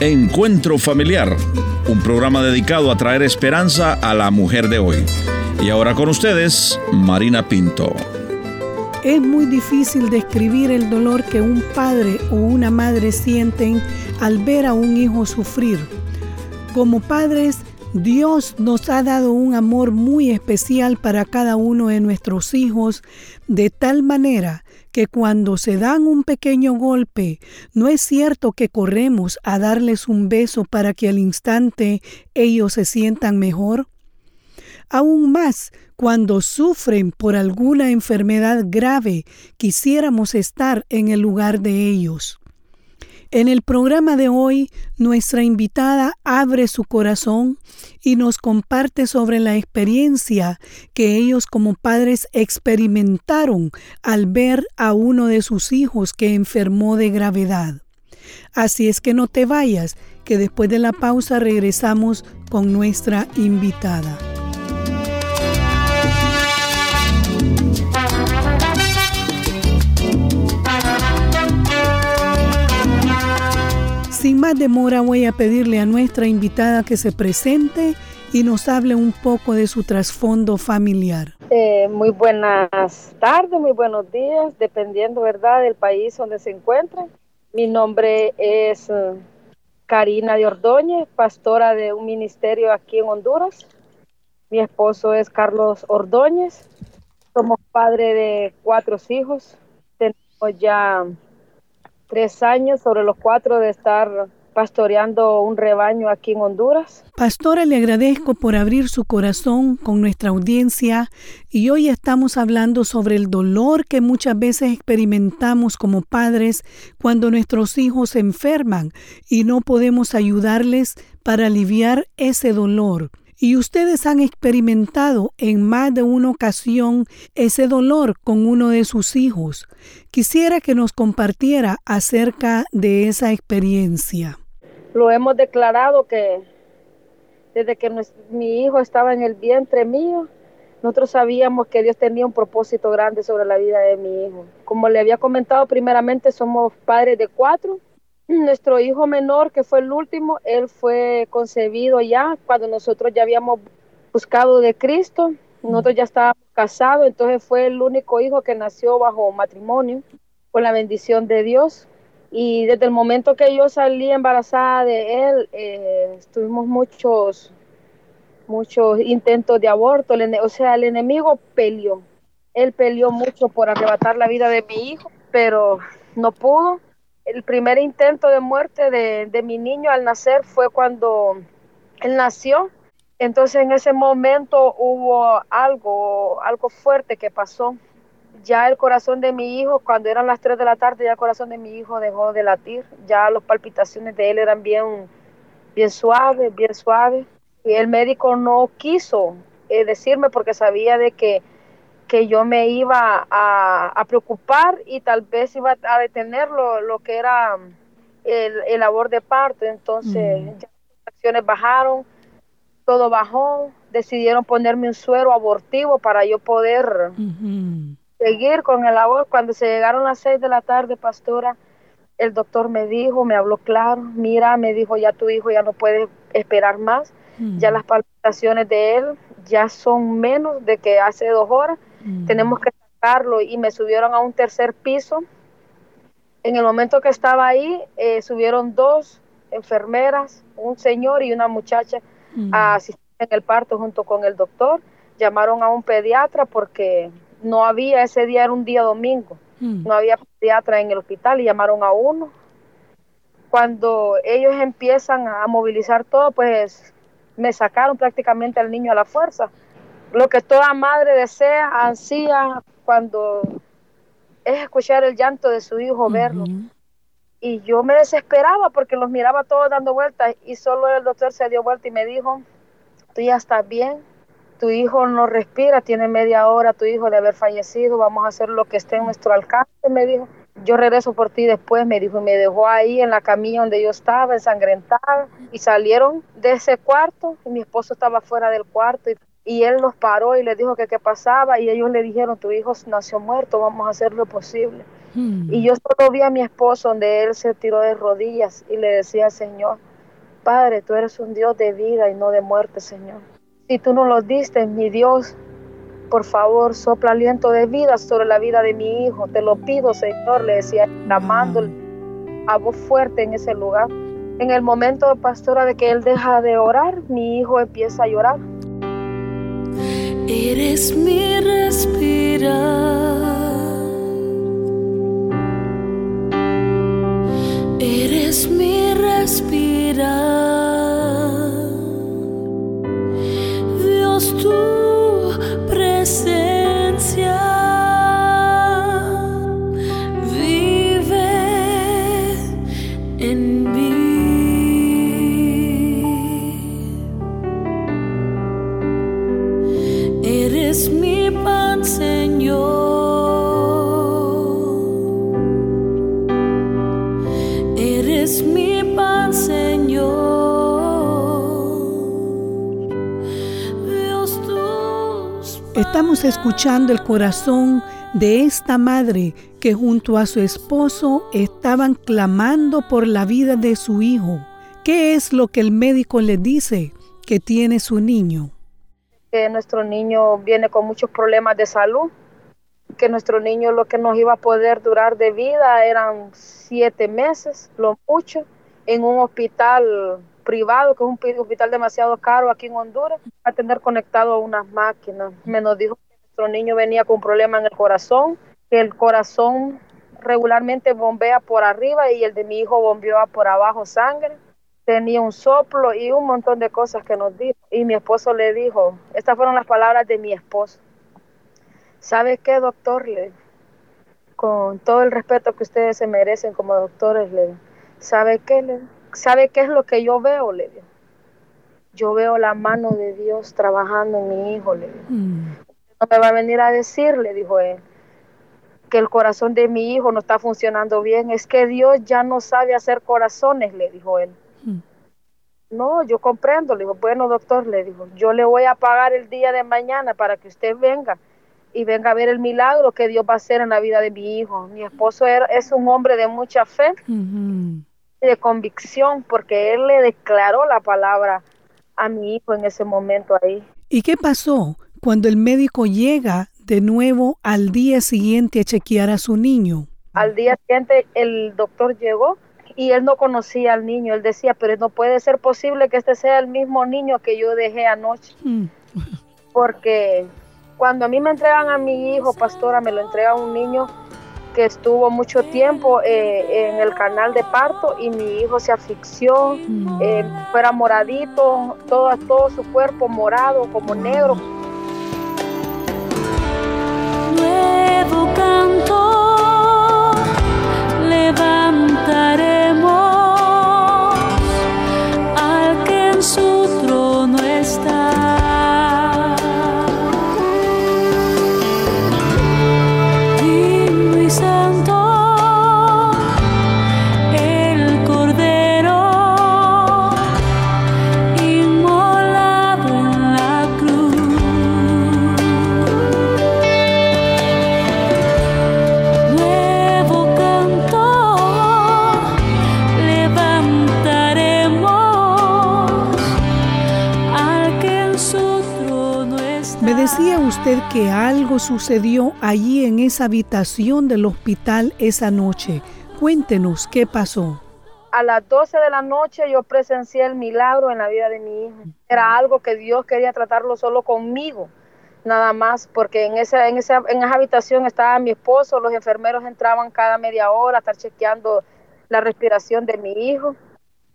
Encuentro Familiar, un programa dedicado a traer esperanza a la mujer de hoy. Y ahora con ustedes, Marina Pinto. Es muy difícil describir el dolor que un padre o una madre sienten al ver a un hijo sufrir. Como padres, Dios nos ha dado un amor muy especial para cada uno de nuestros hijos, de tal manera que cuando se dan un pequeño golpe, no es cierto que corremos a darles un beso para que al instante ellos se sientan mejor. Aún más, cuando sufren por alguna enfermedad grave, quisiéramos estar en el lugar de ellos. En el programa de hoy, nuestra invitada abre su corazón y nos comparte sobre la experiencia que ellos como padres experimentaron al ver a uno de sus hijos que enfermó de gravedad. Así es que no te vayas, que después de la pausa regresamos con nuestra invitada. Sin más demora voy a pedirle a nuestra invitada que se presente y nos hable un poco de su trasfondo familiar. Eh, muy buenas tardes, muy buenos días, dependiendo, ¿verdad?, del país donde se encuentren. Mi nombre es eh, Karina de Ordóñez, pastora de un ministerio aquí en Honduras. Mi esposo es Carlos Ordóñez. Somos padre de cuatro hijos. Tenemos ya tres años sobre los cuatro de estar pastoreando un rebaño aquí en Honduras. Pastora, le agradezco por abrir su corazón con nuestra audiencia y hoy estamos hablando sobre el dolor que muchas veces experimentamos como padres cuando nuestros hijos se enferman y no podemos ayudarles para aliviar ese dolor y ustedes han experimentado en más de una ocasión ese dolor con uno de sus hijos. Quisiera que nos compartiera acerca de esa experiencia. Lo hemos declarado que desde que mi hijo estaba en el vientre mío, nosotros sabíamos que Dios tenía un propósito grande sobre la vida de mi hijo. Como le había comentado primeramente, somos padres de cuatro nuestro hijo menor, que fue el último, él fue concebido ya cuando nosotros ya habíamos buscado de Cristo. Nosotros ya estábamos casados, entonces fue el único hijo que nació bajo matrimonio, con la bendición de Dios. Y desde el momento que yo salí embarazada de él, eh, tuvimos muchos, muchos intentos de aborto. o sea, el enemigo peleó. Él peleó mucho por arrebatar la vida de mi hijo, pero no pudo el primer intento de muerte de, mi niño al nacer fue cuando él nació. Entonces en ese momento hubo algo, algo fuerte que pasó. Ya el corazón de mi hijo, cuando eran las 3 de la tarde, ya el corazón de mi hijo dejó de latir. Ya las palpitaciones de él eran bien, bien suaves, bien suaves. Y el médico no quiso eh, decirme porque sabía de que que yo me iba a, preocupar y tal vez iba a detener lo, que era el, el, labor de parto. Entonces, ya las acciones bajaron, todo bajó, decidieron ponerme un suero abortivo para yo poder seguir con el labor. Cuando se llegaron las seis de la tarde, pastora, el doctor me dijo, me habló claro, mira, me dijo, ya tu hijo ya no puede esperar más, ya las palpitaciones de él ya son menos de que hace dos horas Mm. tenemos que sacarlo y me subieron a un tercer piso. En el momento que estaba ahí, eh, subieron dos enfermeras, un señor y una muchacha mm. a asistir en el parto junto con el doctor. Llamaron a un pediatra porque no había, ese día era un día domingo, mm. no había pediatra en el hospital y llamaron a uno. Cuando ellos empiezan a movilizar todo, pues me sacaron prácticamente al niño a la fuerza lo que toda madre desea, ansía cuando es escuchar el llanto de su hijo, verlo. Y yo me desesperaba porque los miraba todos dando vueltas y solo el doctor se dio vuelta y me dijo, tú ya estás bien, tu hijo no respira, tiene media hora tu hijo de haber fallecido, vamos a hacer lo que esté en nuestro alcance, me dijo. Yo regreso por ti después, me dijo, y me dejó ahí en la camilla donde yo estaba, ensangrentada, y salieron de ese cuarto, y mi esposo estaba fuera del cuarto, y y él nos paró y le dijo que qué pasaba y ellos le dijeron, tu hijo nació muerto, vamos a hacer lo posible. Hmm. Y yo solo vi a mi esposo donde él se tiró de rodillas y le decía, Señor, Padre, tú eres un Dios de vida y no de muerte, Señor. Si tú no lo diste, mi Dios, por favor, sopla aliento de vida sobre la vida de mi hijo. Te lo pido, Señor, le decía, clamando a voz fuerte en ese lugar. En el momento, pastora, de que él deja de orar, mi hijo empieza a llorar. Eres mi respirar. Escuchando el corazón de esta madre que junto a su esposo estaban clamando por la vida de su hijo. ¿Qué es lo que el médico le dice que tiene su niño? Que nuestro niño viene con muchos problemas de salud, que nuestro niño lo que nos iba a poder durar de vida eran siete meses, lo mucho, en un hospital privado, que es un hospital demasiado caro aquí en Honduras, a tener conectado a unas máquinas. Me nos dijo nuestro niño venía con un problema en el corazón, que el corazón regularmente bombea por arriba y el de mi hijo bombeaba por abajo sangre. Tenía un soplo y un montón de cosas que nos dijo. Y mi esposo le dijo, estas fueron las palabras de mi esposo. ¿Sabe qué, doctor? Le, con todo el respeto que ustedes se merecen como doctores, le, ¿sabe qué? Le, ¿Sabe qué es lo que yo veo? Le. Yo veo la mano de Dios trabajando en mi hijo. No me va a venir a decir, le dijo él, que el corazón de mi hijo no está funcionando bien. Es que Dios ya no sabe hacer corazones, le dijo él. Mm. No, yo comprendo, le dijo, bueno doctor, le dijo, yo le voy a pagar el día de mañana para que usted venga y venga a ver el milagro que Dios va a hacer en la vida de mi hijo. Mi esposo es un hombre de mucha fe de convicción porque él le declaró la palabra a mi hijo en ese momento ahí. ¿Y qué pasó cuando el médico llega de nuevo al día siguiente a chequear a su niño? Al día siguiente el doctor llegó y él no conocía al niño. Él decía, pero no puede ser posible que este sea el mismo niño que yo dejé anoche. Hmm. Porque cuando a mí me entregan a mi hijo, pastora, me lo entrega un niño que estuvo mucho tiempo eh, en el canal de parto y mi hijo se asfixió, mm. eh, fuera moradito, todo, todo su cuerpo morado, como negro. Que algo sucedió allí en esa habitación del hospital esa noche. Cuéntenos qué pasó. A las 12 de la noche yo presencié el milagro en la vida de mi hijo. Era algo que Dios quería tratarlo solo conmigo, nada más, porque en esa, en esa, en esa habitación estaba mi esposo, los enfermeros entraban cada media hora a estar chequeando la respiración de mi hijo.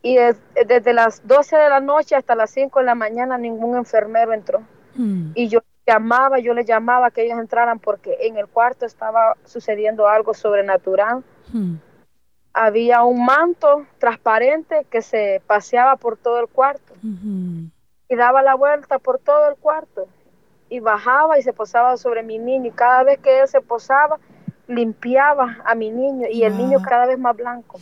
Y desde las 12 de la noche hasta las 5 de la mañana ningún enfermero entró. Mm. Y yo llamaba, yo les llamaba que ellos entraran porque en el cuarto estaba sucediendo algo sobrenatural. Hmm. Había un manto transparente que se paseaba por todo el cuarto hmm. y daba la vuelta por todo el cuarto y bajaba y se posaba sobre mi niño y cada vez que él se posaba limpiaba a mi niño y el niño cada vez más blanco.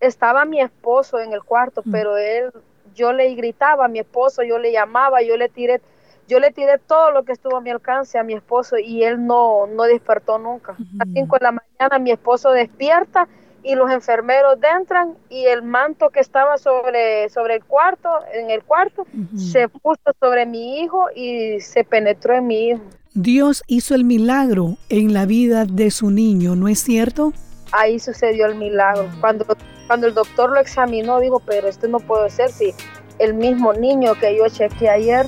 Estaba mi esposo en el cuarto, hmm. pero él, yo le gritaba a mi esposo, yo le llamaba, yo le tiré yo le tiré todo lo que estuvo a mi alcance a mi esposo y él no, no despertó nunca. A las 5 de la mañana mi esposo despierta y los enfermeros entran y el manto que estaba sobre, sobre el cuarto, en el cuarto, se puso sobre mi hijo y se penetró en mi hijo. Dios hizo el milagro en la vida de su niño, ¿no es cierto? Ahí sucedió el milagro. Cuando, cuando el doctor lo examinó, dijo, pero esto no puede ser si el mismo niño que yo chequeé ayer,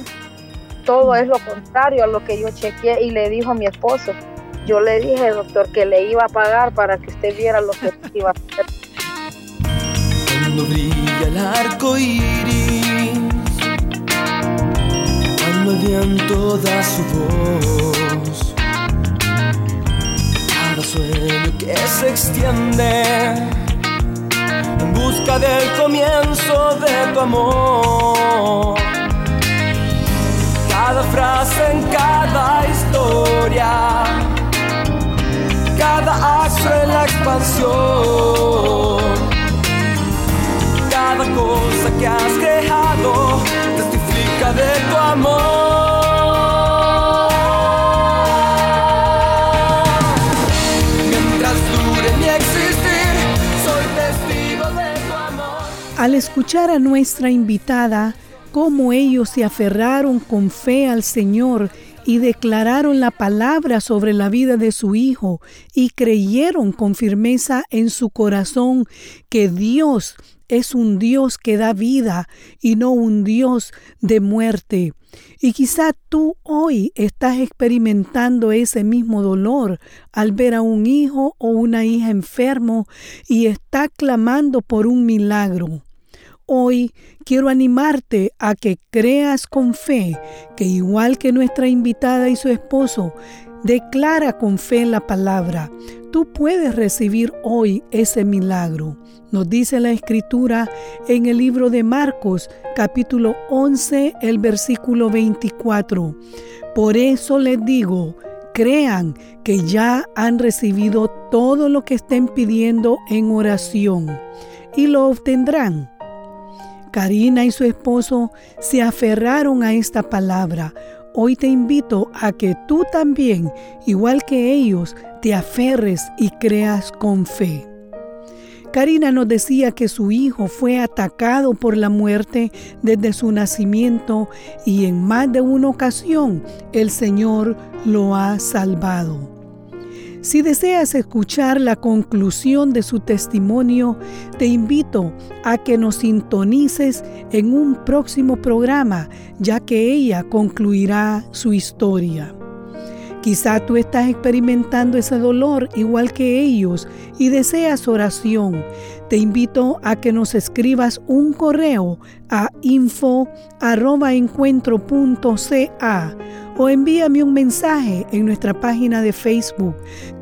todo es lo contrario a lo que yo chequeé y le dijo a mi esposo, yo le dije, doctor, que le iba a pagar para que usted viera lo que iba a hacer. Cuando brilla el arco iris, cuando el viento da su voz, cada sueño que se extiende en busca del comienzo de tu amor. Frase en cada historia. Cada acto en la expansión, cada cosa que has creado testifica de tu amor. Al escuchar a nuestra invitada, cómo ellos se aferraron con fe al Señor y declararon la palabra sobre la vida de su hijo y creyeron con firmeza en su corazón que Dios es un Dios que da vida y no un Dios de muerte. Y quizá tú hoy estás experimentando ese mismo dolor al ver a un hijo o una hija enfermo y está clamando por un milagro. Hoy quiero animarte a que creas con fe que igual que nuestra invitada y su esposo, declara con fe la palabra. Tú puedes recibir hoy ese milagro. Nos dice la escritura en el libro de Marcos capítulo 11, el versículo 24. Por eso les digo, crean que ya han recibido todo lo que estén pidiendo en oración y lo obtendrán. Karina y su esposo se aferraron a esta palabra. Hoy te invito a que tú también, igual que ellos, te aferres y creas con fe. Karina nos decía que su hijo fue atacado por la muerte desde su nacimiento y en más de una ocasión el Señor lo ha salvado. Si deseas escuchar la conclusión de su testimonio, te invito a que nos sintonices en un próximo programa, ya que ella concluirá su historia. Quizá tú estás experimentando ese dolor igual que ellos y deseas oración. Te invito a que nos escribas un correo a info@encuentro.ca o envíame un mensaje en nuestra página de Facebook.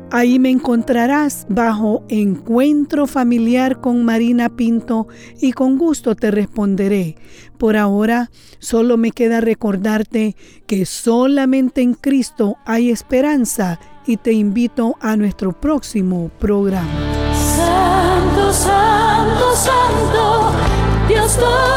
Ahí me encontrarás bajo Encuentro Familiar con Marina Pinto y con gusto te responderé. Por ahora, solo me queda recordarte que solamente en Cristo hay esperanza y te invito a nuestro próximo programa. Santo, santo, santo, Dios Todopoderoso,